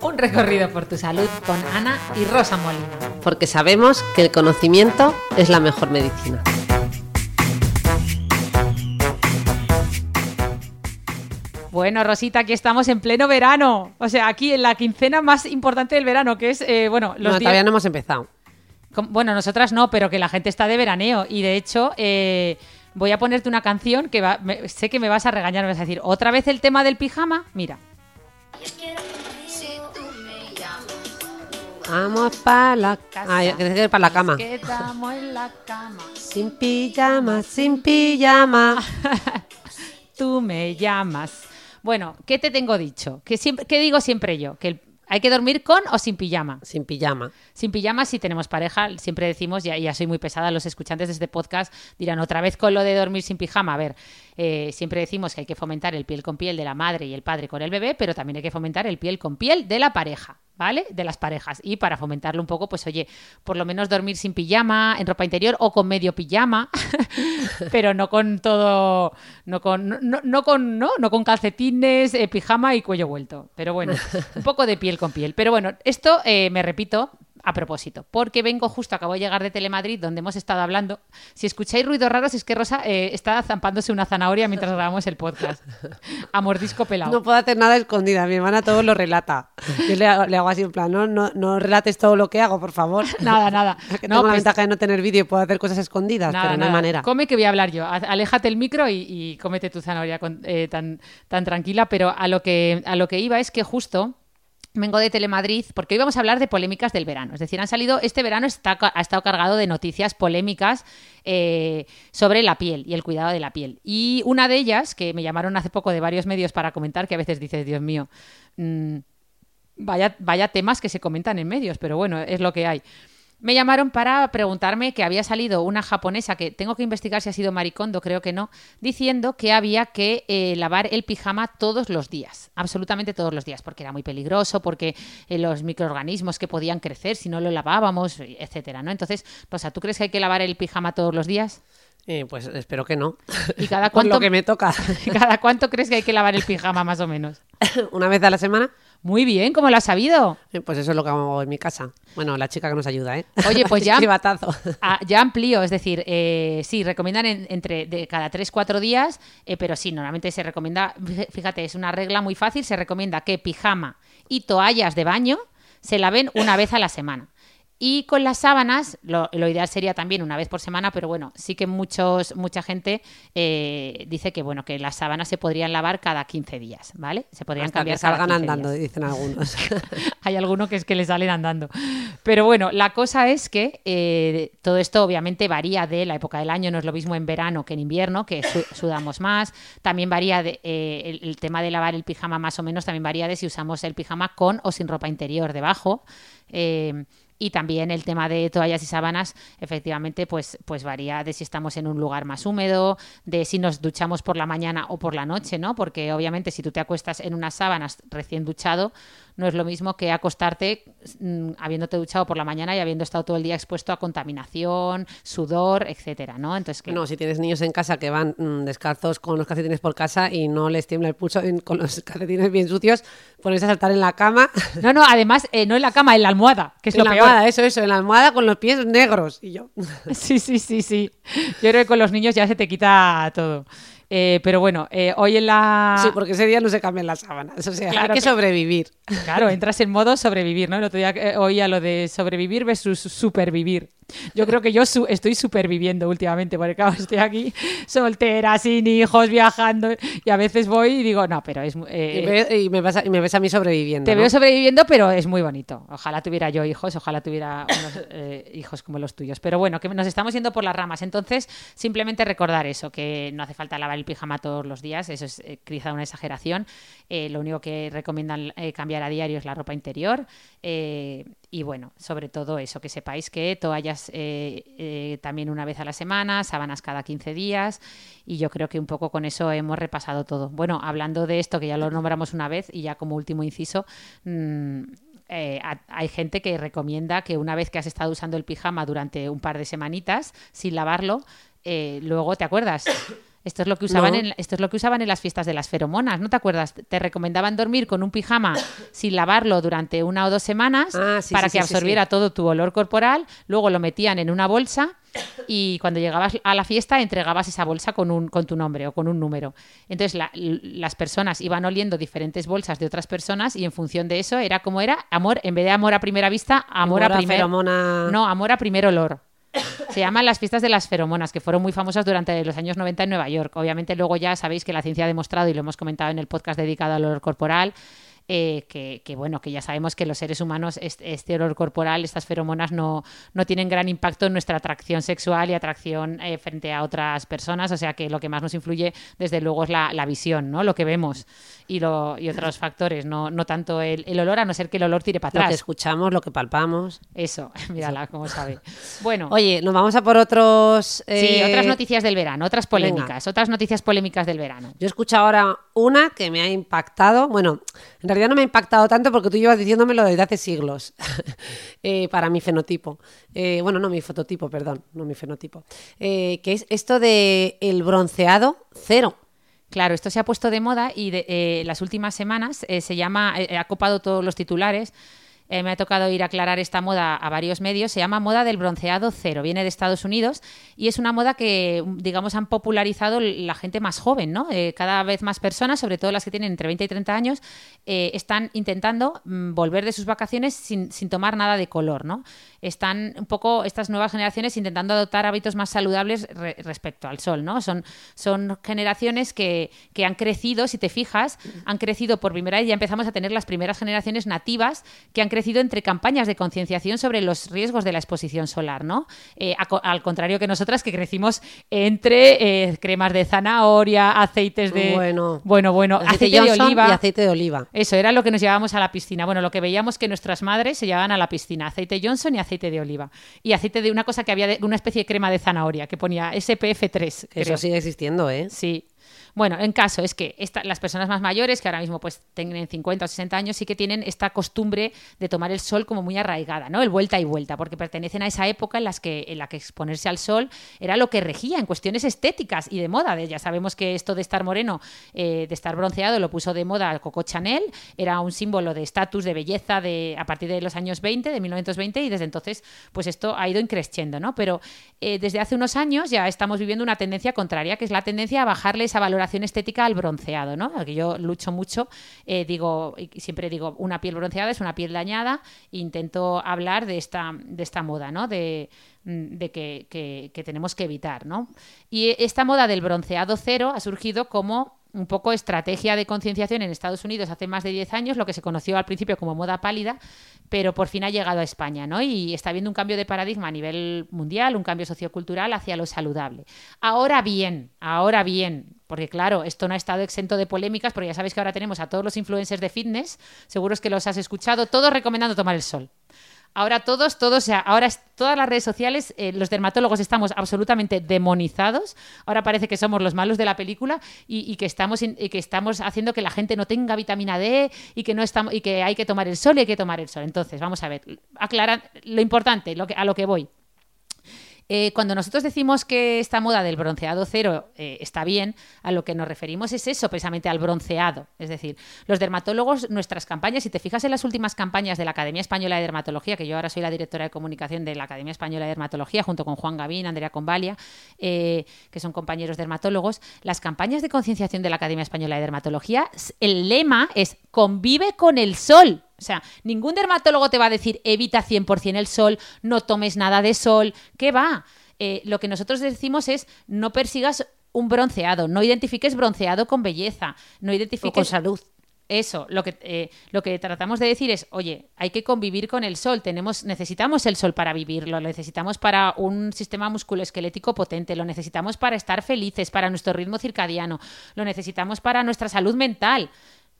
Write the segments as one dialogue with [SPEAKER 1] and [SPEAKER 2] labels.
[SPEAKER 1] un recorrido por tu salud con Ana y Rosa Molina.
[SPEAKER 2] porque sabemos que el conocimiento es la mejor medicina.
[SPEAKER 1] Bueno, Rosita, aquí estamos en pleno verano. O sea, aquí en la quincena más importante del verano, que es, eh, bueno, los
[SPEAKER 2] no,
[SPEAKER 1] días...
[SPEAKER 2] todavía no hemos empezado.
[SPEAKER 1] Bueno, nosotras no, pero que la gente está de veraneo. Y de hecho, eh, voy a ponerte una canción que va- sé que me vas a regañar. Me vas a decir, ¿otra vez el tema del pijama? Mira.
[SPEAKER 2] Vamos para la que es para la cama.
[SPEAKER 1] Quedamos en la cama.
[SPEAKER 2] Sin pijama, sin pijama.
[SPEAKER 1] Tú me llamas. Bueno, ¿qué te tengo dicho? ¿Qué, siempre, ¿Qué digo siempre yo? Que el- hay que dormir con o sin pijama.
[SPEAKER 2] Sin pijama.
[SPEAKER 1] Sin pijama, si tenemos pareja, siempre decimos, ya, ya soy muy pesada, los escuchantes de este podcast dirán otra vez con lo de dormir sin pijama. A ver, eh, siempre decimos que hay que fomentar el piel con piel de la madre y el padre con el bebé, pero también hay que fomentar el piel con piel de la pareja, ¿vale? De las parejas. Y para fomentarlo un poco, pues oye, por lo menos dormir sin pijama, en ropa interior o con medio pijama, pero no con todo, no con, no, con, no, no con calcetines, eh, pijama y cuello vuelto. Pero bueno, un poco de piel con piel. Pero bueno, esto eh, me repito a propósito, porque vengo justo, acabo de llegar de Telemadrid, donde hemos estado hablando. Si escucháis ruidos raros, es que Rosa eh, está zampándose una zanahoria mientras grabamos el podcast. A mordisco pelado.
[SPEAKER 2] No puedo hacer nada escondida. Mi hermana todo lo relata. Yo le hago, le hago así en plan, no, no, no relates todo lo que hago, por favor.
[SPEAKER 1] Nada, nada.
[SPEAKER 2] Que
[SPEAKER 1] No,
[SPEAKER 2] tengo la
[SPEAKER 1] pues-
[SPEAKER 2] ventaja de no tener vídeo y puedo hacer cosas escondidas,
[SPEAKER 1] Nada,
[SPEAKER 2] pero no hay manera.
[SPEAKER 1] Come que voy a hablar yo. Aléjate el micro y, y cómete tu zanahoria con- eh, tan, tan tranquila. Pero a lo, que, a lo que iba es que justo vengo de Telemadrid porque hoy vamos a hablar de polémicas del verano. Es decir, han salido, este verano está, ha estado cargado de noticias polémicas eh, sobre la piel y el cuidado de la piel. Y una de ellas, que me llamaron hace poco de varios medios para comentar, que a veces dices, Dios mío, mm, vaya, vaya temas que se comentan en medios, pero bueno, es lo que hay. Me llamaron para preguntarme que había salido una japonesa, que tengo que investigar si ha sido Maricondo, creo que no, diciendo que había que eh, lavar el pijama todos los días, absolutamente todos los días, porque era muy peligroso, porque eh, los microorganismos que podían crecer si no lo lavábamos, etcétera, ¿no? Entonces, Rosa, ¿tú crees que hay que lavar el pijama todos los días?
[SPEAKER 2] Eh, pues espero que no.
[SPEAKER 1] ¿Y cada
[SPEAKER 2] Por
[SPEAKER 1] cuánto,
[SPEAKER 2] lo que me toca.
[SPEAKER 1] ¿Cada cuánto crees que hay que lavar el pijama, más o menos?
[SPEAKER 2] Una vez a la semana.
[SPEAKER 1] Muy bien, ¿cómo lo has sabido?
[SPEAKER 2] Eh, Pues eso es lo que hago en mi casa. Bueno, la chica que nos ayuda, ¿eh?
[SPEAKER 1] Oye, pues ya-
[SPEAKER 2] Chivatazo.
[SPEAKER 1] Ah, ya amplío, es decir, eh, sí, recomiendan en- entre de cada 3-4 días, eh, pero sí, normalmente se recomienda, fíjate, es una regla muy fácil, se recomienda que pijama y toallas de baño se laven una vez a la semana. Y con las sábanas, lo, lo ideal sería también una vez por semana, pero bueno, sí que muchos, mucha gente eh, dice que bueno, que las sábanas se podrían lavar cada 15 días, ¿vale? Se podrían
[SPEAKER 2] Hasta
[SPEAKER 1] cambiar
[SPEAKER 2] que
[SPEAKER 1] cada
[SPEAKER 2] salgan
[SPEAKER 1] 15
[SPEAKER 2] andando,
[SPEAKER 1] días.
[SPEAKER 2] dicen algunos.
[SPEAKER 1] Hay alguno que es que le salen andando. Pero bueno, la cosa es que eh, todo esto obviamente varía de la época del año, no es lo mismo en verano que en invierno, que su- sudamos más. También varía de, eh, el, el tema de lavar el pijama más o menos, también varía de si usamos el pijama con o sin ropa interior debajo. Eh, y también el tema de toallas y sábanas, efectivamente, pues, pues varía de si estamos en un lugar más húmedo, de si nos duchamos por la mañana o por la noche, ¿no? Porque obviamente si tú te acuestas en unas sábanas recién duchado, no es lo mismo que acostarte mm, habiéndote duchado por la mañana y habiendo estado todo el día expuesto a contaminación, sudor, etcétera, ¿no? Entonces, que
[SPEAKER 2] No, si tienes niños en casa que van mm, descalzos con los calcetines por casa y no les tiembla el pulso en- con los calcetines bien sucios, ponerse a saltar en la cama.
[SPEAKER 1] no, no, además, eh, no en la cama, en la almohada, que es
[SPEAKER 2] en
[SPEAKER 1] lo
[SPEAKER 2] la
[SPEAKER 1] peor.
[SPEAKER 2] almohada, eso, eso, en la almohada con los pies negros. Y yo,
[SPEAKER 1] Sí, sí, sí, sí. Yo creo que con los niños ya se te quita todo. Eh, pero bueno, eh, hoy en la...
[SPEAKER 2] sí, porque ese día no se cambian las sábanas. O sea,
[SPEAKER 1] Claro
[SPEAKER 2] hay que
[SPEAKER 1] que-
[SPEAKER 2] sobrevivir.
[SPEAKER 1] Claro, entras en modo sobrevivir, ¿no? El otro día eh, oía lo de sobrevivir versus supervivir. Yo creo que yo su- estoy superviviendo últimamente, porque claro, estoy aquí soltera, sin hijos, viajando, y a veces voy y digo, no, pero es... eh,
[SPEAKER 2] Y, ve- y me vas a- y me ves a mí sobreviviendo.
[SPEAKER 1] te
[SPEAKER 2] ¿no?
[SPEAKER 1] veo sobreviviendo, pero es muy bonito. Ojalá tuviera yo hijos, ojalá tuviera unos eh, hijos como los tuyos. Pero bueno, que nos estamos yendo por las ramas. Entonces, simplemente recordar eso, que no hace falta lavar el pijama todos los días, eso es eh, quizá una exageración. Eh, lo único que recomiendan eh, cambiar a diario es la ropa interior. Y bueno, sobre todo eso, que sepáis que toallas eh, eh, también una vez a la semana, sábanas cada 15 días. Y yo creo que un poco con eso hemos repasado todo. Bueno, hablando de esto, que ya lo nombramos una vez, y ya como último inciso, mm, eh, ha- hay gente que recomienda que una vez que has estado usando el pijama durante un par de semanitas sin lavarlo, eh, luego te acuerdas. Esto es lo que usaban
[SPEAKER 2] No.
[SPEAKER 1] en, esto es lo que usaban en las fiestas de las feromonas, ¿no te acuerdas? Te recomendaban dormir con un pijama sin lavarlo durante una o dos semanas
[SPEAKER 2] Ah, sí,
[SPEAKER 1] para
[SPEAKER 2] sí,
[SPEAKER 1] que
[SPEAKER 2] sí,
[SPEAKER 1] absorbiera todo tu olor corporal, luego lo metían en una bolsa y cuando llegabas a la fiesta entregabas esa bolsa con, un, con tu nombre o con un número. Entonces la- las personas iban oliendo diferentes bolsas de otras personas y en función de eso era como era amor, en vez de amor a primera vista, amor,
[SPEAKER 2] Amor
[SPEAKER 1] a
[SPEAKER 2] a
[SPEAKER 1] primer
[SPEAKER 2] feromona.
[SPEAKER 1] No, amor a primer olor. Se llaman las fiestas de las feromonas, que fueron muy famosas durante los años 90 en Nueva York. Obviamente luego ya sabéis que la ciencia ha demostrado, y lo hemos comentado en el podcast dedicado al olor corporal, eh, que, que, bueno, que ya sabemos que los seres humanos este, este olor corporal, estas feromonas no, no tienen gran impacto en nuestra atracción sexual y atracción eh, frente a otras personas, o sea que lo que más nos influye desde luego es la, la visión, ¿no? Lo que vemos y, lo, y otros factores, no, no tanto el, el olor, a no ser que el olor tire para
[SPEAKER 2] Lo que
[SPEAKER 1] atrás.
[SPEAKER 2] escuchamos, lo que palpamos.
[SPEAKER 1] Eso, mírala cómo sabe. Bueno,
[SPEAKER 2] Oye, nos vamos a por otros.
[SPEAKER 1] sí,
[SPEAKER 2] eh,
[SPEAKER 1] otras noticias del verano, otras polémicas, otras noticias polémicas del verano.
[SPEAKER 2] Yo escucho ahora una que me ha impactado. Bueno, en realidad no me ha impactado tanto porque tú llevas diciéndomelo desde hace siglos eh, para mi fenotipo. Eh, bueno, no mi fototipo, perdón, no mi fenotipo. Eh, que es esto de el bronceado cero.
[SPEAKER 1] Claro, esto se ha puesto de moda y de, las últimas semanas se llama, ha copado todos los titulares. Eh, me ha tocado ir a aclarar esta moda a varios medios. Se llama moda del bronceado cero. Viene de Estados Unidos y es una moda que, digamos, han popularizado la gente más joven, ¿no? Eh, cada vez más personas, sobre todo las que tienen entre 20 y 30 años, eh, están intentando mm, volver de sus vacaciones sin, sin tomar nada de color, ¿no? Están un poco estas nuevas generaciones intentando adoptar hábitos más saludables re- respecto al sol, ¿no? Son, son generaciones que, que han crecido, si te fijas, han crecido por primera vez, ya empezamos a tener las primeras generaciones nativas que han crecido entre campañas de concienciación sobre los riesgos de la exposición solar, ¿no? Eh, a al contrario que nosotras que crecimos entre eh, cremas de zanahoria, aceites de...
[SPEAKER 2] Bueno.
[SPEAKER 1] bueno, bueno,
[SPEAKER 2] Aceite
[SPEAKER 1] de oliva.
[SPEAKER 2] y aceite de oliva.
[SPEAKER 1] Eso era lo que nos llevábamos a la piscina. Bueno, lo que veíamos que nuestras madres se llevaban a la piscina, aceite Johnson y aceite de oliva. Y aceite de una cosa que había de una especie de crema de zanahoria que ponía SPF3.
[SPEAKER 2] Eso
[SPEAKER 1] creo.
[SPEAKER 2] sigue existiendo, ¿eh?
[SPEAKER 1] Sí. Bueno, en caso es que las personas más mayores, que ahora mismo pues tienen 50 o 60 años, sí que tienen esta costumbre de tomar el sol como muy arraigada, ¿no? El vuelta y vuelta, porque pertenecen a esa época en, la que exponerse al sol era lo que regía en cuestiones estéticas y de moda. Ya sabemos que esto de estar moreno, eh, de estar bronceado, lo puso de moda Coco Chanel, era un símbolo de estatus, de belleza de, a partir de los años 20, de 1920, y desde entonces pues esto ha ido increciendo, ¿no? Pero eh, desde hace unos años ya estamos viviendo una tendencia contraria, que es la tendencia a bajarle esa valoración estética al bronceado, ¿no? Que yo lucho mucho, eh, digo, y siempre digo, una piel bronceada es una piel dañada, intento hablar de esta, de esta moda, ¿no? De, mm, que- que tenemos que evitar, ¿no? Y esta moda del bronceado cero ha surgido como un poco estrategia de concienciación en Estados Unidos hace más de 10 años, lo que se conoció al principio como moda pálida, pero por fin ha llegado a España, ¿no? Y está habiendo un cambio de paradigma a nivel mundial, un cambio sociocultural hacia lo saludable. Ahora bien, ahora bien, porque claro, esto no ha estado exento de polémicas, porque ya sabéis que ahora tenemos a todos los influencers de fitness, seguros que los has escuchado, todos recomendando tomar el sol. Ahora todos, todos, o sea, ahora todas las redes sociales, eh, los dermatólogos estamos absolutamente demonizados. Ahora parece que somos los malos de la película y, que estamos que estamos haciendo que la gente no tenga vitamina D y que no estamos y que hay que tomar el sol y hay que tomar el sol. Entonces, vamos a ver, aclarar lo importante, a lo que voy. Eh, cuando nosotros decimos que esta moda del bronceado cero eh, está bien, a lo que nos referimos es eso, precisamente al bronceado. Es decir, los dermatólogos, nuestras campañas, si te fijas en las últimas campañas de la Academia Española de Dermatología, que yo ahora soy la directora de comunicación de la Academia Española de Dermatología, junto con Juan Gavín, Andrea Convalia, eh, que son compañeros dermatólogos, las campañas de concienciación de la Academia Española de Dermatología, el lema es convive con el sol. O sea, ningún dermatólogo te va a decir evita 100% el sol, no tomes nada de sol. ¿Qué va? Eh, lo que nosotros decimos es no persigas un bronceado, no identifiques bronceado con belleza, no identifiques...
[SPEAKER 2] O con salud.
[SPEAKER 1] Eso, lo que, eh, lo que tratamos de decir es, oye, hay que convivir con el sol, tenemos, necesitamos el sol para vivirlo, lo necesitamos para un sistema musculoesquelético potente, lo necesitamos para estar felices, para nuestro ritmo circadiano, lo necesitamos para nuestra salud mental.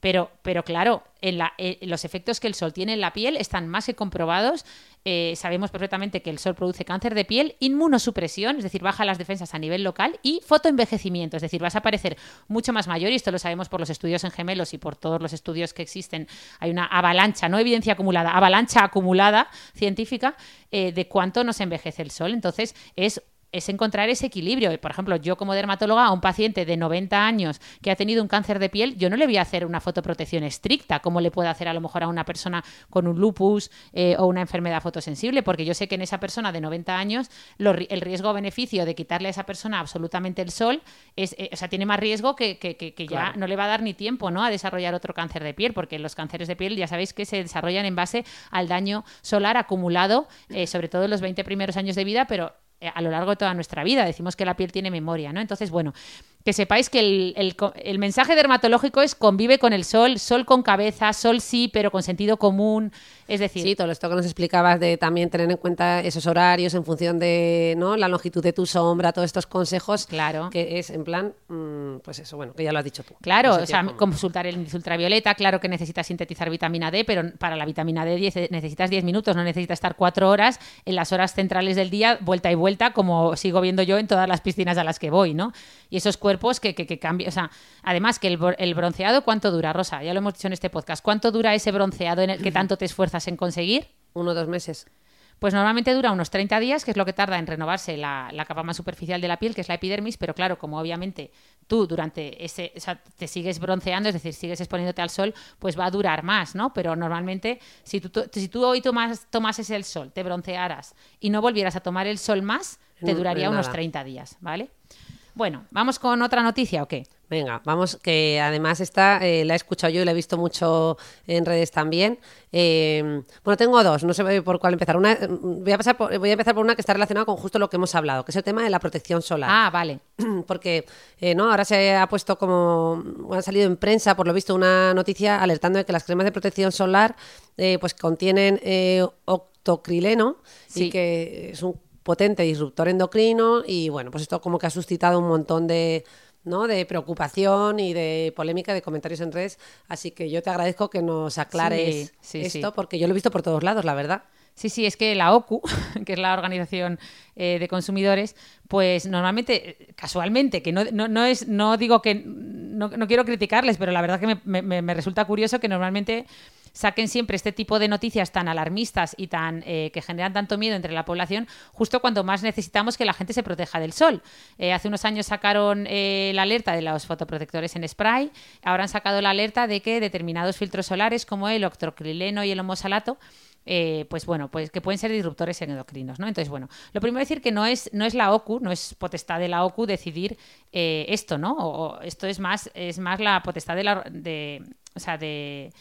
[SPEAKER 1] Pero, pero claro, eh, los efectos que el sol tiene en la piel están más que comprobados. Eh, sabemos perfectamente que el sol produce cáncer de piel, inmunosupresión, es decir, baja las defensas a nivel local, y fotoenvejecimiento, es decir, vas a parecer mucho más mayor, y esto lo sabemos por los estudios en gemelos y por todos los estudios que existen. Hay una avalancha, no evidencia acumulada, avalancha acumulada científica eh, de cuánto nos envejece el sol. Entonces, es es encontrar ese equilibrio. Por ejemplo, yo como dermatóloga a un paciente de 90 años que ha tenido un cáncer de piel, yo no le voy a hacer una fotoprotección estricta, como le puedo hacer a lo mejor a una persona con un lupus eh, o una enfermedad fotosensible, porque yo sé que en esa persona de 90 años el riesgo-beneficio de quitarle a esa persona absolutamente el sol, es, eh, o sea, tiene más riesgo que, que, ya no le va a dar ni tiempo ¿no? a desarrollar otro cáncer de piel, porque los cánceres de piel ya sabéis que se desarrollan en base al daño solar acumulado, eh, sobre todo en los 20 primeros años de vida, pero a lo largo de toda nuestra vida. Decimos que la piel tiene memoria, ¿no? Entonces, bueno, que sepáis que el, mensaje dermatológico es convive con el sol, sol con cabeza, sol sí, pero con sentido común. Es decir.
[SPEAKER 2] Sí, todo esto que nos explicabas de también tener en cuenta esos horarios en función de ¿no? la longitud de tu sombra, todos estos consejos.
[SPEAKER 1] Claro.
[SPEAKER 2] Que es en plan, mm, pues eso, bueno, que ya lo has dicho tú.
[SPEAKER 1] Claro, o sea, consultar el ultravioleta, claro que necesitas sintetizar vitamina D, pero para la vitamina D 10, necesitas 10 minutos, no necesitas estar 4 horas en las horas centrales del día, vuelta y vuelta, como sigo viendo yo en todas las piscinas a las que voy, ¿no? Y esos cuerpos que, que, cambian. O sea, además que el, bronceado, ¿cuánto dura, Rosa? Ya lo hemos dicho en este podcast. ¿Cuánto dura ese bronceado en el que tanto te esfuerzas en conseguir?
[SPEAKER 2] Uno o dos meses.
[SPEAKER 1] Pues normalmente dura unos 30 días, que es lo que tarda en renovarse la, capa más superficial de la piel, que es la epidermis, pero claro, como obviamente tú durante ese, o sea, te sigues bronceando, es decir, sigues exponiéndote al sol, pues va a durar más, ¿no? Pero normalmente, si tú, si tú hoy tomas, tomases el sol, te broncearas y no volvieras a tomar el sol más, te duraría unos 30 días, ¿vale? Bueno, ¿vamos con otra noticia o qué?
[SPEAKER 2] Venga, vamos, que además esta eh, la he escuchado yo y la he visto mucho en redes también. Eh, bueno, tengo dos, no sé por cuál empezar. Una, voy, a pasar voy a empezar por una que está relacionada con justo lo que hemos hablado, que es el tema de la protección solar.
[SPEAKER 1] Ah, vale.
[SPEAKER 2] Porque eh, no ahora se ha puesto como, ha salido en prensa, por lo visto, una noticia alertando de que las cremas de protección solar pues contienen octocrileno y que es un potente disruptor endocrino y bueno, pues esto como que ha suscitado un montón de, ¿no? de preocupación y de polémica, de comentarios en redes. Así que yo te agradezco que nos aclares esto, porque yo lo he visto por todos lados, la verdad.
[SPEAKER 1] Sí, sí, es que la OCU, que es la Organización eh, de Consumidores, pues normalmente, casualmente, que no, no, es, no digo que, no, no, quiero criticarles, pero la verdad que me, me, me resulta curioso que normalmente saquen siempre este tipo de noticias tan alarmistas y tan eh, que generan tanto miedo entre la población, justo cuando más necesitamos que la gente se proteja del sol. Eh, hace unos años sacaron eh, la alerta de los fotoprotectores en spray, ahora han sacado la alerta de que determinados filtros solares como el octrocrileno y el homosalato pues bueno, pues que pueden ser disruptores endocrinos, ¿no? Entonces, bueno, lo primero es decir que no es, no es la OCU, no es potestad de la OCU decidir esto, ¿no? O, esto es más, es más la potestad de la de, o sea, de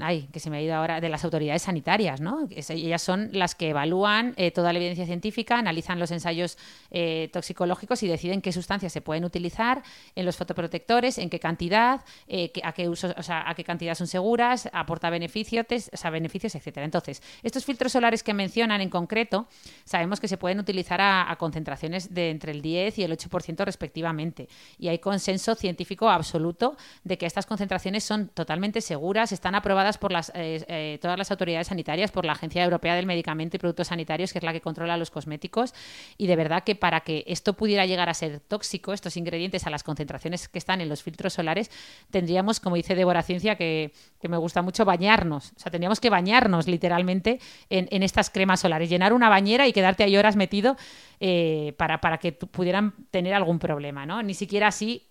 [SPEAKER 1] ay, que se me ha ido ahora, de las autoridades sanitarias, ¿no? Ellas son las que evalúan eh, toda la evidencia científica, analizan los ensayos eh, toxicológicos y deciden qué sustancias se pueden utilizar en los fotoprotectores, en qué cantidad, eh, a qué uso, o sea, a qué cantidad son seguras, aporta beneficios, o beneficios, etcétera. Entonces, estos filtros solares que mencionan en concreto, sabemos que se pueden utilizar a, a concentraciones de entre el 10 y el 8% respectivamente. Y hay consenso científico absoluto de que estas concentraciones son totalmente seguras, están aprobadas por las, eh, eh, todas las autoridades sanitarias, por la Agencia Europea del Medicamento y Productos Sanitarios, que es la que controla los cosméticos. Y de verdad que para que esto pudiera llegar a ser tóxico, estos ingredientes a las concentraciones que están en los filtros solares, tendríamos, como dice Débora Ciencia, que, me gusta mucho, bañarnos. O sea, tendríamos que bañarnos literalmente en, estas cremas solares, llenar una bañera y quedarte ahí horas metido eh, para, para que pudieran tener algún problema, ¿no? Ni siquiera así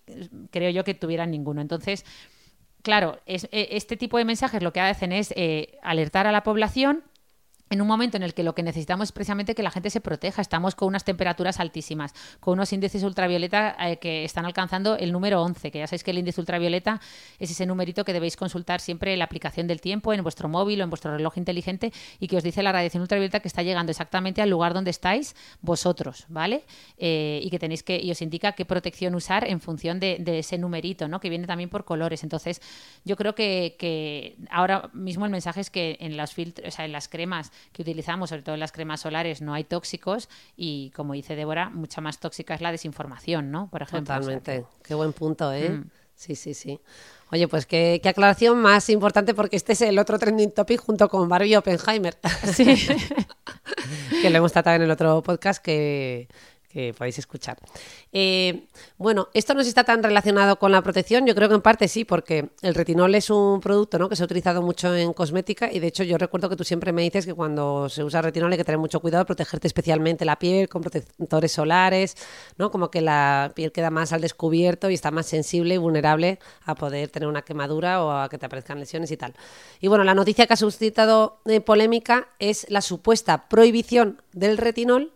[SPEAKER 1] creo yo que tuvieran ninguno. Entonces, claro, es, e, este tipo de mensajes lo que hacen es eh, alertar a la población en un momento en el que lo que necesitamos es precisamente que la gente se proteja. Estamos con unas temperaturas altísimas, con unos índices ultravioleta eh, que están alcanzando el número 11, que ya sabéis que el índice ultravioleta es ese numerito que debéis consultar siempre en la aplicación del tiempo, en vuestro móvil o en vuestro reloj inteligente y que os dice la radiación ultravioleta que está llegando exactamente al lugar donde estáis vosotros, ¿vale? Eh, y que tenéis que, y os indica qué protección usar en función de, ese numerito, ¿no? Que viene también por colores. Entonces, yo creo que, que ahora mismo el mensaje es que en los filtros, o sea, en las cremas que utilizamos, sobre todo en las cremas solares, no hay tóxicos y, como dice Débora, mucha más tóxica es la desinformación, ¿no? Por ejemplo. o sea
[SPEAKER 2] Totalmente. Qué buen punto, ¿eh?
[SPEAKER 1] Mm.
[SPEAKER 2] Sí, sí, sí. Oye, pues qué, qué aclaración más importante porque este es el otro trending topic junto con Barbie Oppenheimer.
[SPEAKER 1] Sí.
[SPEAKER 2] que lo hemos tratado en el otro podcast que, que podéis escuchar. Eh, bueno, esto no está tan relacionado con la protección, yo creo que en parte sí, porque el retinol es un producto ¿no? que se ha utilizado mucho en cosmética y de hecho yo recuerdo que tú siempre me dices que cuando se usa retinol hay que tener mucho cuidado, protegerte especialmente la piel con protectores solares, ¿no? como que la piel queda más al descubierto y está más sensible y vulnerable a poder tener una quemadura o a que te aparezcan lesiones y tal. Y bueno, la noticia que ha suscitado eh, polémica es la supuesta prohibición del retinol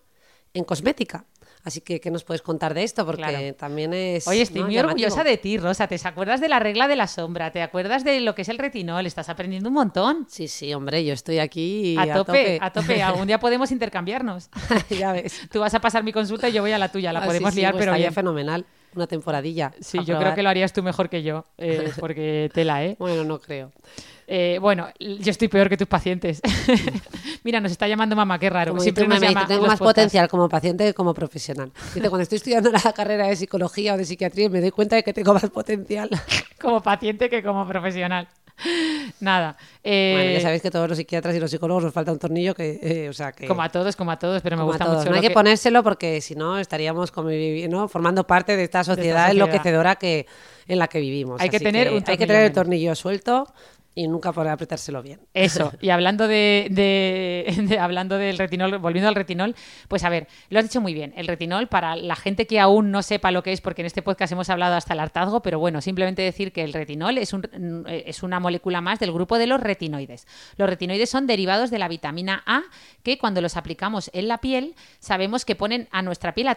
[SPEAKER 2] en cosmética. Así que, ¿qué nos puedes contar de esto? Porque
[SPEAKER 1] Claro.
[SPEAKER 2] también es.
[SPEAKER 1] Oye, estoy
[SPEAKER 2] ¿no?
[SPEAKER 1] muy
[SPEAKER 2] llamativo.
[SPEAKER 1] orgullosa de ti, Rosa. ¿Te acuerdas de la regla de la sombra? ¿Te acuerdas de lo que es el retinol? Estás aprendiendo un montón.
[SPEAKER 2] Sí, sí, hombre, yo estoy aquí
[SPEAKER 1] A tope, a tope. Algún día podemos intercambiarnos.
[SPEAKER 2] ya ves.
[SPEAKER 1] Tú vas a pasar mi consulta y yo voy a la tuya. La
[SPEAKER 2] Ah,
[SPEAKER 1] podemos
[SPEAKER 2] sí, sí,
[SPEAKER 1] liar,
[SPEAKER 2] pues
[SPEAKER 1] pero
[SPEAKER 2] estaría
[SPEAKER 1] bien.
[SPEAKER 2] fenomenal. Una temporadilla.
[SPEAKER 1] Sí,
[SPEAKER 2] a
[SPEAKER 1] yo creo
[SPEAKER 2] probar.
[SPEAKER 1] que lo harías tú mejor que yo, eh, porque tela, ¿eh?
[SPEAKER 2] Bueno, no creo.
[SPEAKER 1] Eh, Bueno, yo estoy peor que tus pacientes. Mira, nos está llamando mamá, qué raro.
[SPEAKER 2] Como
[SPEAKER 1] Siempre
[SPEAKER 2] dice,
[SPEAKER 1] nos llama
[SPEAKER 2] tengo más
[SPEAKER 1] podcasts.
[SPEAKER 2] potencial como paciente que como profesional. Dice, cuando estoy estudiando la carrera de psicología o de psiquiatría me doy cuenta de que tengo más potencial.
[SPEAKER 1] Como paciente que como profesional. Nada. eh,
[SPEAKER 2] bueno, ya sabéis que todos los psiquiatras y los psicólogos nos falta un tornillo que, eh, o sea, que
[SPEAKER 1] Como a todos, como a todos, pero me gusta mucho.
[SPEAKER 2] No hay que, ponérselo porque si no estaríamos formando parte de esta sociedad,
[SPEAKER 1] sociedad.
[SPEAKER 2] enloquecedora que, en la que vivimos.
[SPEAKER 1] Hay que
[SPEAKER 2] Así
[SPEAKER 1] tener un
[SPEAKER 2] hay que tener el tornillo suelto y nunca poder apretárselo bien.
[SPEAKER 1] Eso, y hablando de, de- de- hablando del retinol, volviendo al retinol, pues a ver, lo has dicho muy bien. El retinol, para la gente que aún no sepa lo que es, porque en este podcast hemos hablado hasta el hartazgo, pero bueno, simplemente decir que el retinol es, un, es una molécula más del grupo de los retinoides. Los retinoides son derivados de la vitamina A, que cuando los aplicamos en la piel, sabemos que ponen a nuestra piel a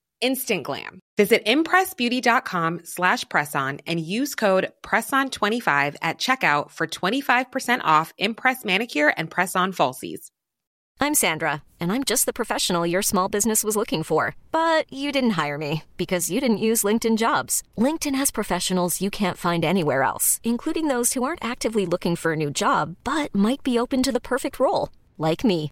[SPEAKER 3] Instant glam. Visit impressbeauty.com slash presson and use code PRESSON25 at checkout for 25% off Impress Manicure and Press-On Falsies.
[SPEAKER 4] I'm Sandra, and I'm just the professional your small business was looking for. But you didn't hire me because you didn't use LinkedIn jobs. LinkedIn has professionals you can't find anywhere else, including those who aren't actively looking for a new job but might be open to the perfect role, like me.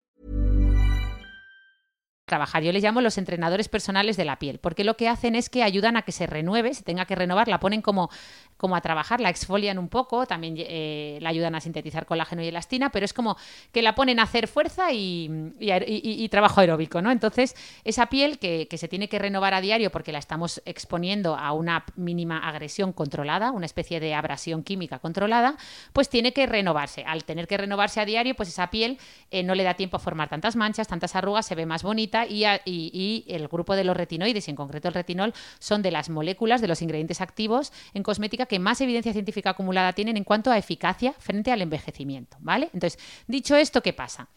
[SPEAKER 1] Trabajar. Yo les llamo los entrenadores personales de la piel, porque lo que hacen es que ayudan a que se renueve, se tenga que renovar, la ponen como, como a trabajar, la exfolian un poco, también eh, la ayudan a sintetizar colágeno y elastina, pero es como que la ponen a hacer fuerza y, trabajo aeróbico, ¿no? Entonces, esa piel que, que se tiene que renovar a diario porque la estamos exponiendo a una mínima agresión controlada, una especie de abrasión química controlada, pues tiene que renovarse. Al tener que renovarse a diario, pues esa piel eh, no le da tiempo a formar tantas manchas, tantas arrugas, se ve más bonita y, y el grupo de los retinoides, y en concreto el retinol, son de las moléculas, de los ingredientes activos en cosmética que más evidencia científica acumulada tienen en cuanto a eficacia frente al envejecimiento, ¿vale? Entonces, dicho esto, ¿qué pasa?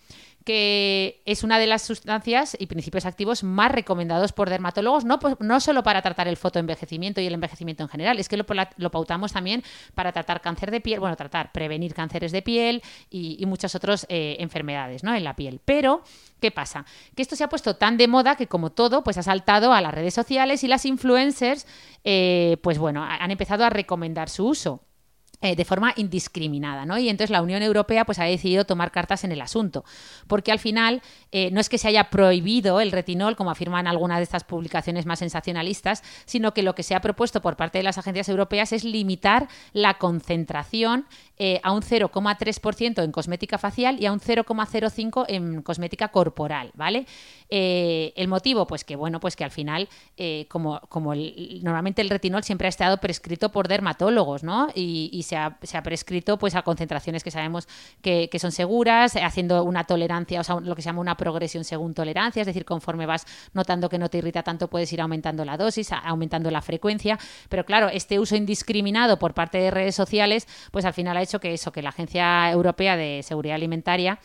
[SPEAKER 1] Que es una de las sustancias y principios activos más recomendados por dermatólogos, no, pues, solo para tratar el fotoenvejecimiento y el envejecimiento en general, es que lo, pautamos también para tratar cáncer de piel, bueno, tratar, prevenir cánceres de piel y, y muchas otras eh, enfermedades ¿no? en la piel. Pero, ¿qué pasa? Que esto se ha puesto tan de moda que, como todo, pues ha saltado a las redes sociales y las influencers, eh, pues bueno, han empezado a recomendar su uso. Eh, de forma indiscriminada, ¿no? Y entonces la Unión Europea pues ha decidido tomar cartas en el asunto, porque al final eh, no es que se haya prohibido el retinol, como afirman algunas de estas publicaciones más sensacionalistas, sino que lo que se ha propuesto por parte de las agencias europeas es limitar la concentración eh, a un 0,3% en cosmética facial y a un 0,05% en cosmética corporal, ¿vale? El motivo, pues que bueno, pues que al final, como, como normalmente el retinol siempre ha estado prescrito por dermatólogos, ¿no? Y, se ha, prescrito pues a concentraciones que sabemos que, son seguras, haciendo una tolerancia, o sea, lo que se llama una progresión según tolerancia, es decir, conforme vas notando que no te irrita tanto, puedes ir aumentando la dosis, aumentando la frecuencia. Pero claro, este uso indiscriminado por parte de redes sociales, pues al final ha hecho que eso, que la Agencia Europea de Seguridad Alimentaria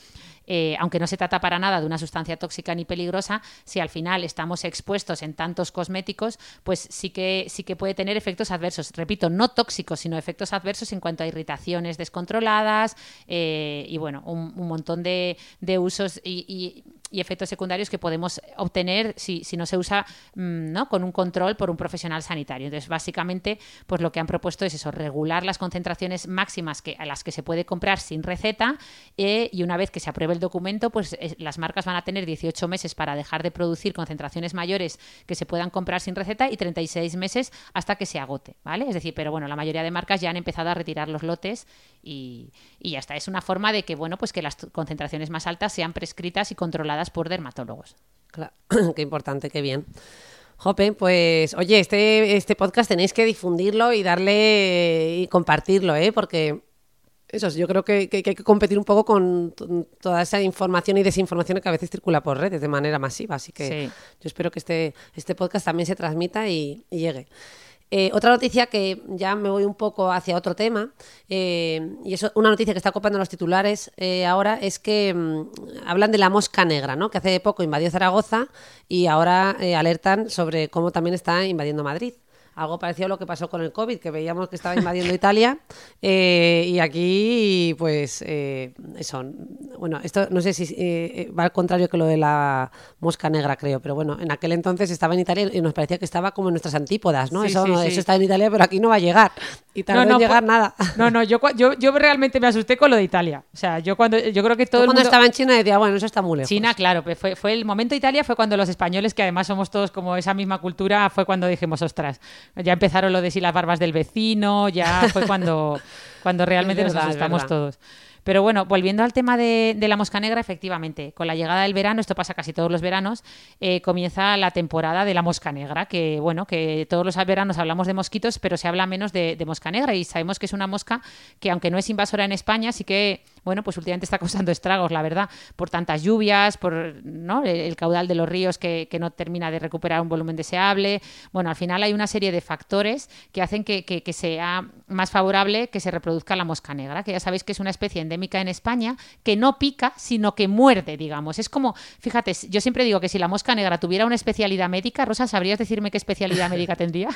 [SPEAKER 1] eh, aunque no se trata para nada de una sustancia tóxica ni peligrosa, si al final estamos expuestos en tantos cosméticos, pues sí que, sí que puede tener efectos adversos. Repito, no tóxicos, sino efectos adversos en cuanto a irritaciones descontroladas eh, y bueno, un, montón de, usos y y efectos secundarios que podemos obtener si, si no se usa mm, ¿no? con un control por un profesional sanitario. Entonces, básicamente, pues lo que han propuesto es eso, regular las concentraciones máximas que, a las que se puede comprar sin receta eh, y una vez que se apruebe el documento, pues las marcas van a tener 18 meses para dejar de producir concentraciones mayores que se puedan comprar sin receta y 36 meses hasta que se agote, ¿vale? Es decir, pero bueno, la mayoría de marcas ya han empezado a retirar los lotes y, y ya está. Es una forma de que, bueno, pues que las concentraciones más altas sean prescritas y controladas por dermatólogos.
[SPEAKER 2] Claro, qué importante, qué bien. Jope, pues oye, este, este podcast tenéis que difundirlo y darle y compartirlo, ¿eh? Porque eso, yo creo que, hay que competir un poco con toda esa información y desinformación que a veces circula por redes de manera masiva. Así que yo espero que este, este podcast también se transmita y llegue. Eh, otra noticia que ya me voy un poco hacia otro tema, eh, y es una noticia que está ocupando los titulares eh, ahora, es que mm, hablan de la mosca negra, ¿no? que hace poco invadió Zaragoza y ahora alertan sobre cómo también está invadiendo Madrid algo parecido a lo que pasó con el COVID, que veíamos que estaba invadiendo Italia eh, y aquí, pues, eh, eso, bueno, esto no sé si eh, va al contrario que lo de la mosca negra, creo, pero bueno, en aquel entonces estaba en Italia y nos parecía que estaba como en nuestras antípodas, ¿no? eso, eso está en Italia, pero aquí no va a llegar y tardó no, no, llegar nada.
[SPEAKER 1] No, no, yo, yo, yo realmente me asusté con lo de Italia. O sea, yo cuando yo creo que todo
[SPEAKER 2] cuando estaba en China decía, bueno, eso está muy lejos.
[SPEAKER 1] China, claro, pues fue, fue el momento de Italia fue cuando los españoles, que además somos todos como esa misma cultura, fue cuando dijimos, ostras, ya empezaron lo de si las barbas del vecino, ya fue cuando, cuando realmente nos asustamos todos. Pero bueno, volviendo al tema de, la mosca negra, efectivamente, con la llegada del verano, esto pasa casi todos los veranos, eh, comienza la temporada de la mosca negra, que bueno, que todos los veranos hablamos de mosquitos, pero se habla menos de, mosca negra y sabemos que es una mosca que aunque no es invasora en España, sí que, bueno, pues últimamente está causando estragos, la verdad, por tantas lluvias, por ¿no? el, caudal de los ríos que, no termina de recuperar un volumen deseable. Bueno, al final hay una serie de factores que hacen que, que sea más favorable que se reproduzca la mosca negra, que ya sabéis que es una especie endémica en España que no pica, sino que muerde, digamos. Es como, fíjate, yo siempre digo que si la mosca negra tuviera una especialidad médica, Rosa, ¿sabrías decirme qué especialidad médica tendría?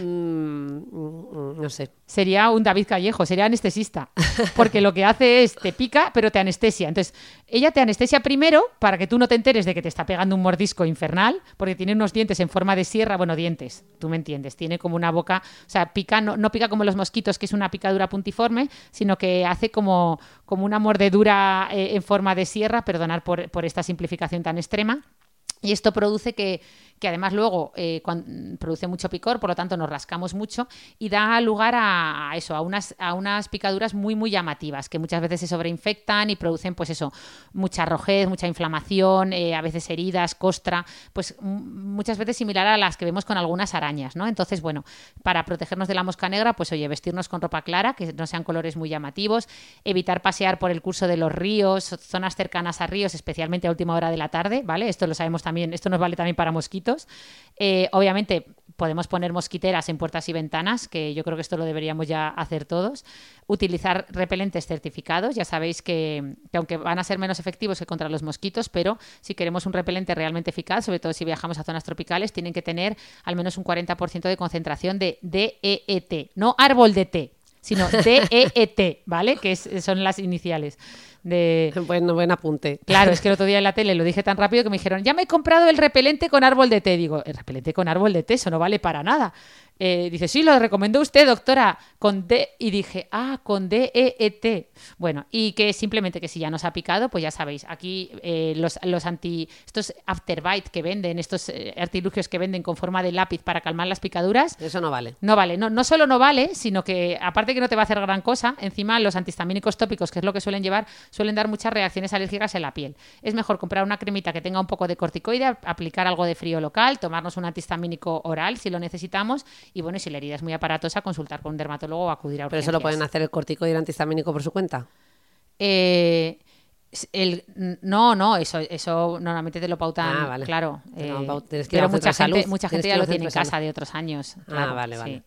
[SPEAKER 2] Mm, mm, no sé.
[SPEAKER 1] Sería un David Callejo, sería anestesista. Porque lo que hace es te pica, pero te anestesia. Entonces, ella te anestesia primero para que tú no te enteres de que te está pegando un mordisco infernal, porque tiene unos dientes en forma de sierra, bueno, dientes, tú me entiendes, tiene como una boca, o sea, pica, no, no pica como los mosquitos, que es una picadura puntiforme, sino que hace como, como una mordedura eh, en forma de sierra, perdonar por, por esta simplificación tan extrema. Y esto produce que, que además luego eh, produce mucho picor, por lo tanto nos rascamos mucho y da lugar a, eso, a unas, a unas picaduras muy, muy llamativas, que muchas veces se sobreinfectan y producen, pues eso, mucha rojez, mucha inflamación, eh, a veces heridas, costra, pues muchas veces similar a las que vemos con algunas arañas, ¿no? Entonces, bueno, para protegernos de la mosca negra, pues oye, vestirnos con ropa clara, que no sean colores muy llamativos, evitar pasear por el curso de los ríos, zonas cercanas a ríos, especialmente a última hora de la tarde, ¿vale? Esto lo sabemos también, esto nos vale también para mosquitos eh, obviamente podemos poner mosquiteras en puertas y ventanas, que yo creo que esto lo deberíamos ya hacer todos. Utilizar repelentes certificados, ya sabéis que, aunque van a ser menos efectivos que contra los mosquitos, pero si queremos un repelente realmente eficaz, sobre todo si viajamos a zonas tropicales, tienen que tener al menos un 40% de concentración de DEET, no árbol de té, sino DEET, ¿vale? Que son las iniciales de...
[SPEAKER 2] Bueno, buen apunte.
[SPEAKER 1] Claro, es que el otro día en la tele lo dije tan rápido que me dijeron, ya me he comprado el repelente con árbol de té. Digo, el repelente con árbol de té, eso no vale para nada. eh, dice, sí, lo recomendó usted, doctora, con D. Y dije, ah, con D-E-E-T. Bueno, y que simplemente que si ya nos ha picado, pues ya sabéis, aquí eh, los, los anti. Estos afterbite que venden, estos eh, artilugios que venden con forma de lápiz para calmar las picaduras.
[SPEAKER 2] Eso no vale.
[SPEAKER 1] No vale, no, no solo no vale, sino que aparte que no te va a hacer gran cosa, encima los antihistamínicos tópicos, que es lo que suelen llevar, suelen dar muchas reacciones alérgicas en la piel. Es mejor comprar una cremita que tenga un poco de corticoide, ap- aplicar algo de frío local, tomarnos un antihistamínico oral si lo necesitamos y bueno, si la herida es muy aparatosa, consultar con un dermatólogo o acudir a
[SPEAKER 2] Pero eso lo
[SPEAKER 1] urgencias.
[SPEAKER 2] pueden hacer el corticoide y el antihistamínico por su cuenta.
[SPEAKER 1] Eh, el, no, no, eso, eso normalmente te lo pautan,
[SPEAKER 2] Ah, vale.
[SPEAKER 1] claro. Eh, pero mucha gente,
[SPEAKER 2] salud,
[SPEAKER 1] mucha gente ya lo tiene en casa de otros años.
[SPEAKER 2] ah, vale,
[SPEAKER 1] sí.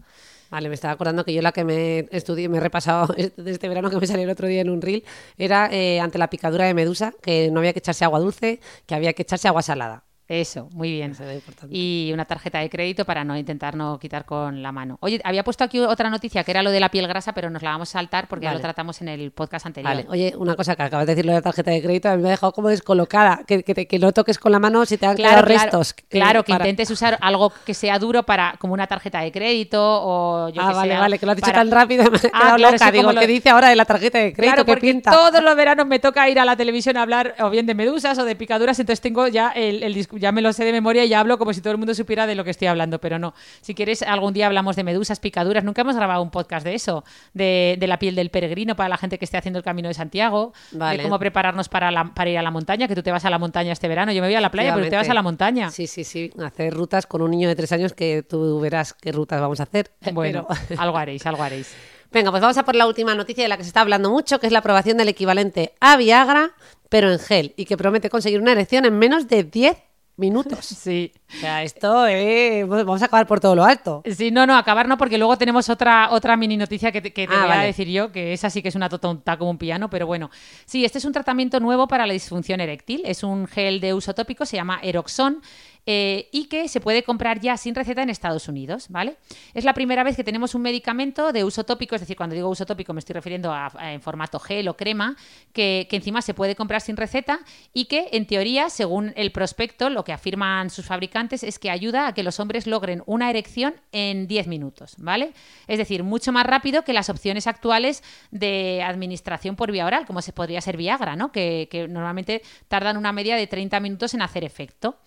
[SPEAKER 2] Vale. Me estaba acordando que yo la que me estudié, me he repasado este- este verano que me salió el otro día en un reel, era eh, ante la picadura de medusa, que no había que echarse agua dulce, que había que echarse agua salada.
[SPEAKER 1] Eso, muy bien.
[SPEAKER 2] Eso.
[SPEAKER 1] Y una tarjeta de crédito para no intentar no quitar con la mano. Oye, había puesto aquí otra noticia que era lo de la piel grasa, pero nos la vamos a saltar porque ya
[SPEAKER 2] Vale.
[SPEAKER 1] lo tratamos en el podcast anterior.
[SPEAKER 2] Vale, oye, una cosa que acabas de decir lo de la tarjeta de crédito, a mí me ha dejado como descolocada, que, que, te- que no toques con la mano si te han
[SPEAKER 1] Claro,
[SPEAKER 2] quedado
[SPEAKER 1] claro,
[SPEAKER 2] restos.
[SPEAKER 1] claro, que
[SPEAKER 2] para-
[SPEAKER 1] intentes usar algo que sea duro para como una tarjeta de crédito o yo
[SPEAKER 2] Ah,
[SPEAKER 1] que
[SPEAKER 2] vale,
[SPEAKER 1] sé,
[SPEAKER 2] vale, que lo has dicho
[SPEAKER 1] para-
[SPEAKER 2] tan rápido, me he
[SPEAKER 1] Ah, claro,
[SPEAKER 2] loca.
[SPEAKER 1] que
[SPEAKER 2] Digo,
[SPEAKER 1] como
[SPEAKER 2] ¿qué
[SPEAKER 1] lo-
[SPEAKER 2] dice ahora de la tarjeta de crédito?
[SPEAKER 1] Claro,
[SPEAKER 2] ¿Qué
[SPEAKER 1] porque
[SPEAKER 2] pinta?
[SPEAKER 1] todos los veranos me toca ir a la televisión a hablar o bien de medusas o de picaduras, entonces tengo ya el, el discu- ya me lo sé de memoria y ya hablo como si todo el mundo supiera de lo que estoy hablando, pero no. Si quieres, algún día hablamos de medusas, picaduras. Nunca hemos grabado un podcast de eso, de, de la piel del peregrino para la gente que esté haciendo el camino de Santiago,
[SPEAKER 2] Vale.
[SPEAKER 1] de cómo prepararnos para, la- para ir a la montaña, que tú te vas a la montaña este verano. Yo me voy a la playa, pero tú te vas a la montaña.
[SPEAKER 2] Sí, sí, sí. Hacer rutas con un niño de tres años que tú verás qué rutas vamos a hacer.
[SPEAKER 1] Bueno,
[SPEAKER 2] Pero-
[SPEAKER 1] algo haréis, algo haréis.
[SPEAKER 2] Venga, pues vamos a por la última noticia de la que se está hablando mucho, que es la aprobación del equivalente a Viagra, pero en gel, y que promete conseguir una erección en menos de 10 minutos.
[SPEAKER 1] Sí.
[SPEAKER 2] O sea, esto, eh, vamos a acabar por todo lo alto.
[SPEAKER 1] Sí, no, no, acabar no, porque luego tenemos otra, otra mini noticia que te, que te
[SPEAKER 2] Ah,
[SPEAKER 1] voy a decir yo, que esa sí que es una tonta como un piano, pero bueno. Sí, este es un tratamiento nuevo para la disfunción eréctil. Es un gel de uso tópico, se llama Eroxon. Eh, y que se puede comprar ya sin receta en Estados Unidos, ¿vale? Es la primera vez que tenemos un medicamento de uso tópico, es decir, cuando digo uso tópico me estoy refiriendo a, a- en formato gel o crema, que, que encima se puede comprar sin receta y que en teoría, según el prospecto, lo que afirman sus fabricantes es que ayuda a que los hombres logren una erección en 10 minutos, ¿vale? Es decir, mucho más rápido que las opciones actuales de administración por vía oral, como se podría ser Viagra, ¿no? Que, que normalmente tardan una media de 30 minutos en hacer efecto.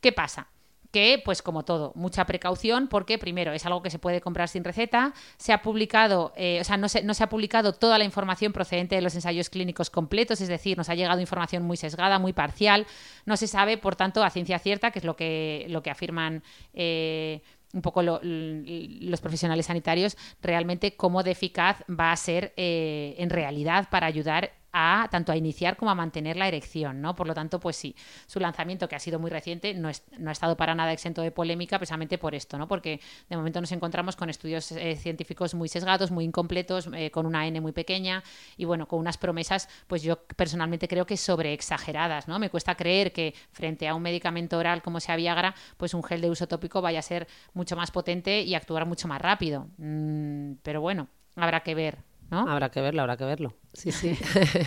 [SPEAKER 1] ¿Qué pasa? Que, pues como todo, mucha precaución porque primero es algo que se puede comprar sin receta, se ha publicado, eh, o sea, no se, no se ha publicado toda la información procedente de los ensayos clínicos completos, es decir, nos ha llegado información muy sesgada, muy parcial, no se sabe, por tanto, a ciencia cierta, que es lo que, lo que afirman eh, un poco los profesionales sanitarios, realmente cómo de eficaz va a ser eh, en realidad para ayudar a tanto a iniciar como a mantener la erección, ¿no? Por lo tanto, pues sí, su lanzamiento que ha sido muy reciente no, es- no ha estado para nada exento de polémica precisamente por esto, ¿no? Porque de momento nos encontramos con estudios eh, científicos muy sesgados, muy incompletos, eh, con una N muy pequeña y bueno, con unas promesas, pues yo personalmente creo que sobreexageradas, ¿no? Me cuesta creer que frente a un medicamento oral como sea Viagra, pues un gel de uso tópico vaya a ser mucho más potente y actuar mucho más rápido. Mm, pero bueno, habrá que ver, ¿no?
[SPEAKER 2] Habrá que verlo, habrá que verlo. Sí, sí.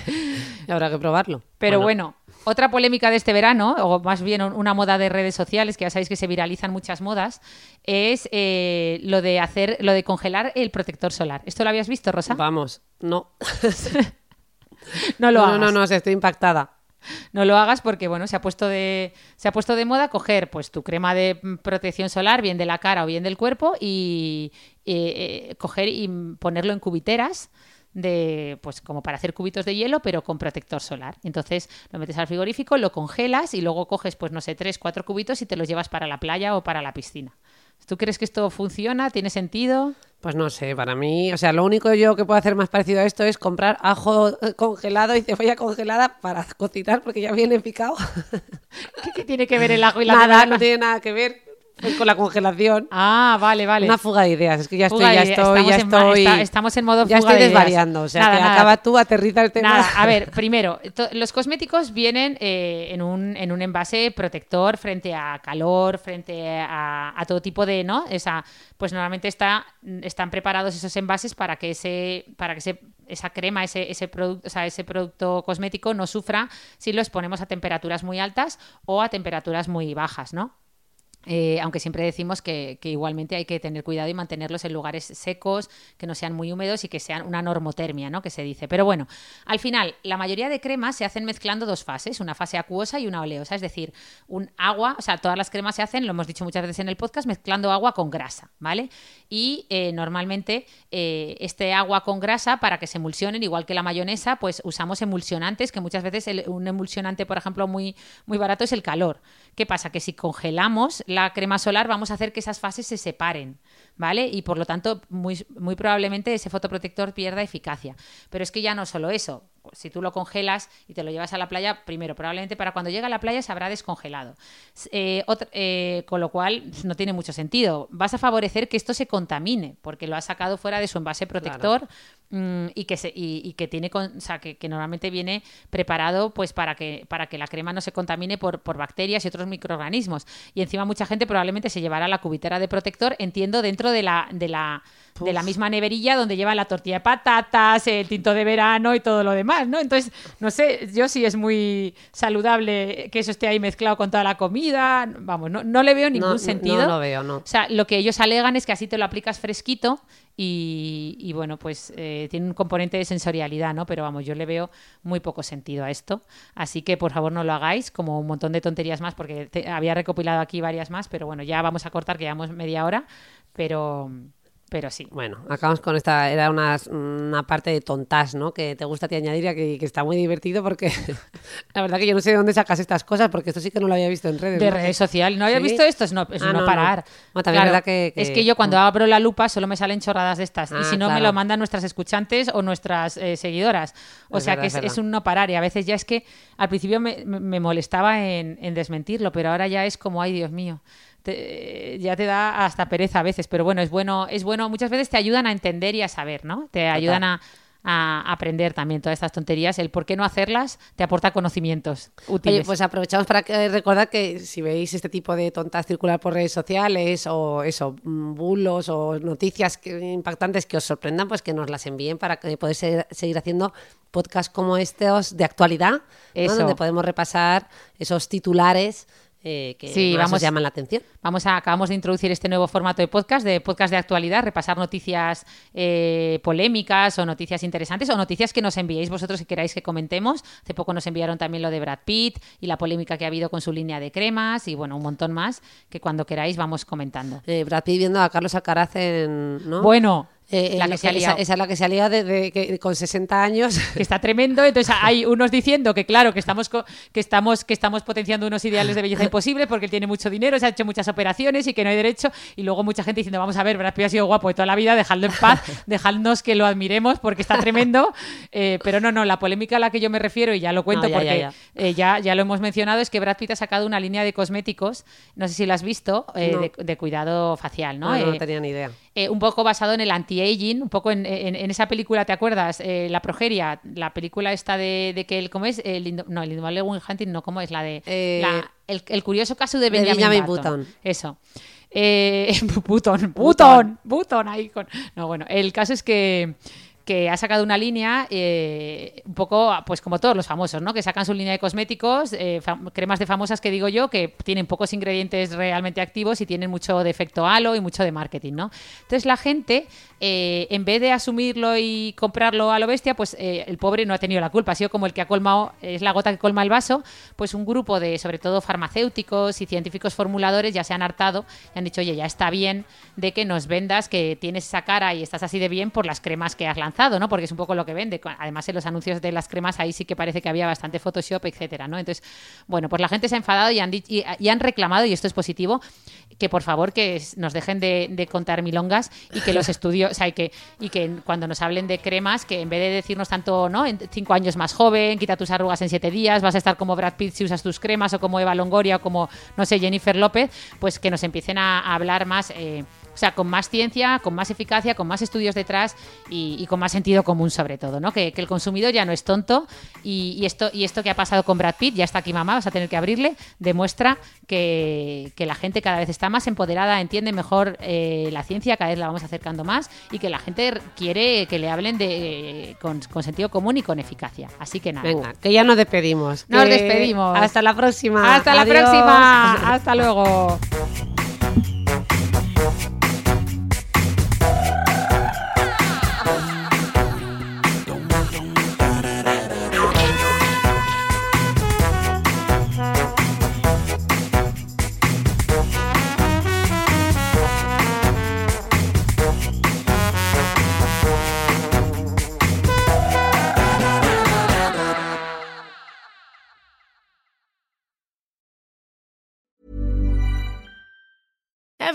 [SPEAKER 2] habrá que probarlo.
[SPEAKER 1] Pero bueno. otra polémica de este verano, o más bien un- una moda de redes sociales, que ya sabéis que se viralizan muchas modas, es eh, lo de hacer, lo de congelar el protector solar. ¿Esto lo habías visto, Rosa?
[SPEAKER 2] Vamos, no.
[SPEAKER 1] No lo
[SPEAKER 2] no,
[SPEAKER 1] hagas.
[SPEAKER 2] no, no, estoy impactada.
[SPEAKER 1] No lo hagas porque bueno, se ha puesto de se ha puesto de moda coger pues tu crema de protección solar, bien de la cara o bien del cuerpo y eh, eh, coger y ponerlo en cubiteras de pues como para hacer cubitos de hielo pero con protector solar. Entonces lo metes al frigorífico, lo congelas y luego coges pues no sé, tres, cuatro cubitos y te los llevas para la playa o para la piscina. ¿Tú crees que esto funciona? ¿Tiene sentido?
[SPEAKER 2] Pues no sé, para mí, o sea, lo único yo que puedo hacer más parecido a esto es comprar ajo eh, congelado y cebolla congelada para cocinar porque ya viene picado.
[SPEAKER 1] ¿Qué, qué tiene que ver el ajo y la
[SPEAKER 2] nada, no tiene nada que ver con la congelación.
[SPEAKER 1] Ah, vale, vale.
[SPEAKER 2] Una fuga de ideas, es que ya estoy,
[SPEAKER 1] Fuga
[SPEAKER 2] ya estoy, ya
[SPEAKER 1] en
[SPEAKER 2] estoy.
[SPEAKER 1] está- estamos en modo
[SPEAKER 2] Ya
[SPEAKER 1] fuga
[SPEAKER 2] estoy
[SPEAKER 1] de ideas.
[SPEAKER 2] desvariando, o sea,
[SPEAKER 1] Nada,
[SPEAKER 2] que
[SPEAKER 1] nada.
[SPEAKER 2] acaba tú, aterriza el tema.
[SPEAKER 1] Nada, a ver, primero, los cosméticos vienen eh, en, un, en un envase protector frente a calor, frente a, a todo tipo de, ¿no? Esa, pues normalmente está, están preparados esos envases para que ese, para que ese, esa crema, ese, ese producto, o sea, ese producto cosmético no sufra si lo exponemos a temperaturas muy altas o a temperaturas muy bajas, ¿no? Eh, aunque siempre decimos que, igualmente hay que tener cuidado y mantenerlos en lugares secos, que no sean muy húmedos y que sean una normotermia, ¿no? Que se dice. Pero bueno, al final, la mayoría de cremas se hacen mezclando dos fases, una fase acuosa y una oleosa, es decir, un agua, o sea, todas las cremas se hacen, lo hemos dicho muchas veces en el podcast, mezclando agua con grasa, ¿vale? Y eh, normalmente eh, este agua con grasa, para que se emulsionen, igual que la mayonesa, pues usamos emulsionantes, que muchas veces un emulsionante, por ejemplo, muy, muy barato es el calor. ¿Qué pasa? Que si congelamos la crema solar, vamos a hacer que esas fases se separen, ¿vale? Y por lo tanto, muy, muy probablemente ese fotoprotector pierda eficacia. Pero es que ya no solo eso. Si tú lo congelas y te lo llevas a la playa, primero, probablemente para cuando llegue a la playa se habrá descongelado. Eh, eh, con lo cual, no tiene mucho sentido. Vas a favorecer que esto se contamine, porque lo has sacado fuera de su envase protector y, que se, y, y que tiene con- o sea, que, que normalmente viene preparado pues para que, para que la crema no se contamine por, por bacterias y otros microorganismos. Y encima mucha gente probablemente se llevará la cubitera de protector, entiendo, dentro de la, de la, de la misma neverilla donde lleva la tortilla de patatas, el tinto de verano y todo lo demás, ¿no? Entonces, no sé, yo sí es muy saludable que eso esté ahí mezclado con toda la comida. Vamos, no, no le veo ningún
[SPEAKER 2] No,
[SPEAKER 1] sentido.
[SPEAKER 2] no lo veo, no.
[SPEAKER 1] O sea, lo que ellos alegan es que así te lo aplicas fresquito y, y, bueno, pues eh, tiene un componente de sensorialidad, ¿no? Pero vamos, yo le veo muy poco sentido a esto. Así que por favor no lo hagáis, como un montón de tonterías más, porque te- había recopilado aquí varias más, pero bueno, ya vamos a cortar, que llevamos media hora, pero, pero sí.
[SPEAKER 2] Bueno, acabamos con esta, era una, una parte de tontas, ¿no? Que te gusta ti añadir y que, que está muy divertido porque la verdad que yo no sé de dónde sacas estas cosas porque esto sí que no lo había visto en redes.
[SPEAKER 1] De
[SPEAKER 2] ¿no?
[SPEAKER 1] redes sociales. ¿No había
[SPEAKER 2] ¿Sí?
[SPEAKER 1] visto esto? Es no, es
[SPEAKER 2] Ah,
[SPEAKER 1] no parar.
[SPEAKER 2] Bueno, también es verdad que- que-
[SPEAKER 1] Es que yo cuando abro la lupa solo me salen chorradas de estas. y
[SPEAKER 2] Ah,
[SPEAKER 1] si no, me lo mandan nuestras escuchantes o nuestras eh, seguidoras. O
[SPEAKER 2] Es
[SPEAKER 1] sea
[SPEAKER 2] verdad,
[SPEAKER 1] que
[SPEAKER 2] es
[SPEAKER 1] es, un no parar. Y a veces ya es que al principio me, me- me molestaba en, en desmentirlo, pero ahora ya es como, ay Dios mío. Te- ya te da hasta pereza a veces, pero bueno, es bueno, es bueno, muchas veces te ayudan a entender y a saber, ¿no? Te ayudan a, a aprender también todas estas tonterías. El por qué no hacerlas te aporta conocimientos útiles.
[SPEAKER 2] Oye, pues aprovechamos para que, recordar que si veis este tipo de tontas circular por redes sociales o eso, bulos o noticias que- impactantes que os sorprendan, pues que nos las envíen para que poder se- seguir haciendo podcasts como estos de actualidad, donde podemos repasar esos titulares eh, que
[SPEAKER 1] Sí,
[SPEAKER 2] más
[SPEAKER 1] vamos-
[SPEAKER 2] os llaman la atención.
[SPEAKER 1] Vamos a, acabamos de introducir este nuevo formato de podcast, de podcast de actualidad, repasar noticias eh, polémicas o noticias interesantes o noticias que nos enviéis vosotros si queráis que comentemos. Hace poco nos enviaron también lo de Brad Pitt y la polémica que ha habido con su línea de cremas y bueno, un montón más que cuando queráis vamos comentando.
[SPEAKER 2] Eh, Brad Pitt viendo a Carlos Alcaraz en... ¿no?
[SPEAKER 1] Bueno,
[SPEAKER 2] Eh,
[SPEAKER 1] la
[SPEAKER 2] en
[SPEAKER 1] que
[SPEAKER 2] lo
[SPEAKER 1] se ha
[SPEAKER 2] esa,
[SPEAKER 1] liado.
[SPEAKER 2] esa es la que se ha liado de, de- con 60 años.
[SPEAKER 1] que está tremendo. Entonces hay unos diciendo que claro, que estamos que estamos que estamos potenciando unos ideales de belleza imposibles porque él tiene mucho dinero, se ha hecho muchas operaciones y que no hay derecho. Y luego mucha gente diciendo, vamos a ver, Brad Pitt ha sido guapo de toda la vida, dejadlo en paz, dejadnos que lo admiremos porque está tremendo. Eh, pero no, no, la polémica a la que yo me refiero, y ya lo cuento
[SPEAKER 2] No, ya,
[SPEAKER 1] porque
[SPEAKER 2] ya,
[SPEAKER 1] eh, ya, ya lo hemos mencionado, es que Brad Pitt ha sacado una línea de cosméticos, no sé si la has visto, eh,
[SPEAKER 2] No.
[SPEAKER 1] de, de cuidado facial, ¿no?
[SPEAKER 2] No, no, tenía ni idea.
[SPEAKER 1] Eh, un poco basado en el anti-aging, un poco en, en- en esa película, ¿te acuerdas? Eh, la progeria, la película esta de, de que él, ¿cómo es? El, no, el indomable Will Hunting, no, ¿cómo es? La de...
[SPEAKER 2] Eh,
[SPEAKER 1] la- el, el curioso caso de
[SPEAKER 2] de
[SPEAKER 1] Benjamin,
[SPEAKER 2] Benjamin
[SPEAKER 1] Button.
[SPEAKER 2] Button.
[SPEAKER 1] Eso. Eh, Button, Button, Button, ahí con... No, bueno, el caso es que que ha sacado una línea eh, un poco, pues como todos los famosos, ¿no? Que sacan su línea de cosméticos, eh, cremas de famosas que digo yo, que tienen pocos ingredientes realmente activos y tienen mucho de efecto halo y mucho de marketing, ¿no? Entonces la gente, eh, en vez de asumirlo y comprarlo a lo bestia, pues el pobre no ha tenido la culpa, ha sido como el que ha colmado, es la gota que colma el vaso, pues un grupo de, sobre todo farmacéuticos y científicos formuladores ya se han hartado y han dicho, oye, ya está bien de que nos vendas que tienes esa cara y estás así de bien por las cremas que has lanzado, ¿no? Porque es un poco lo que vende. Además, en los anuncios de las cremas ahí sí que parece que había bastante Photoshop, etcétera, ¿no? Entonces, bueno, pues la gente se ha enfadado y han, y, y han reclamado, y esto es positivo, que por favor que nos dejen de, de contar milongas y que los estudios, o sea, y que, y que cuando nos hablen de cremas, que en vez de decirnos tanto, ¿no? En cinco años más joven, quita tus arrugas en siete días, vas a estar como Brad Pitt si usas tus cremas, o como Eva Longoria, o como, no sé, Jennifer López, pues que nos empiecen a, a hablar más. eh, o sea, con más ciencia, con más eficacia, con más estudios detrás y, y con más sentido común sobre todo, ¿no? Que, que el consumidor ya no es tonto y, y esto, y esto que ha pasado con Brad Pitt, ya está aquí mamá, vas a tener que abrirle, demuestra que, que la gente cada vez está más empoderada, entiende mejor eh, la ciencia, cada vez la vamos acercando más y que la gente quiere que le hablen de, con, con sentido común y con eficacia. Así que nada.
[SPEAKER 2] Venga, que ya nos despedimos.
[SPEAKER 1] Nos despedimos.
[SPEAKER 2] Hasta la próxima.
[SPEAKER 1] Hasta la próxima. Hasta luego.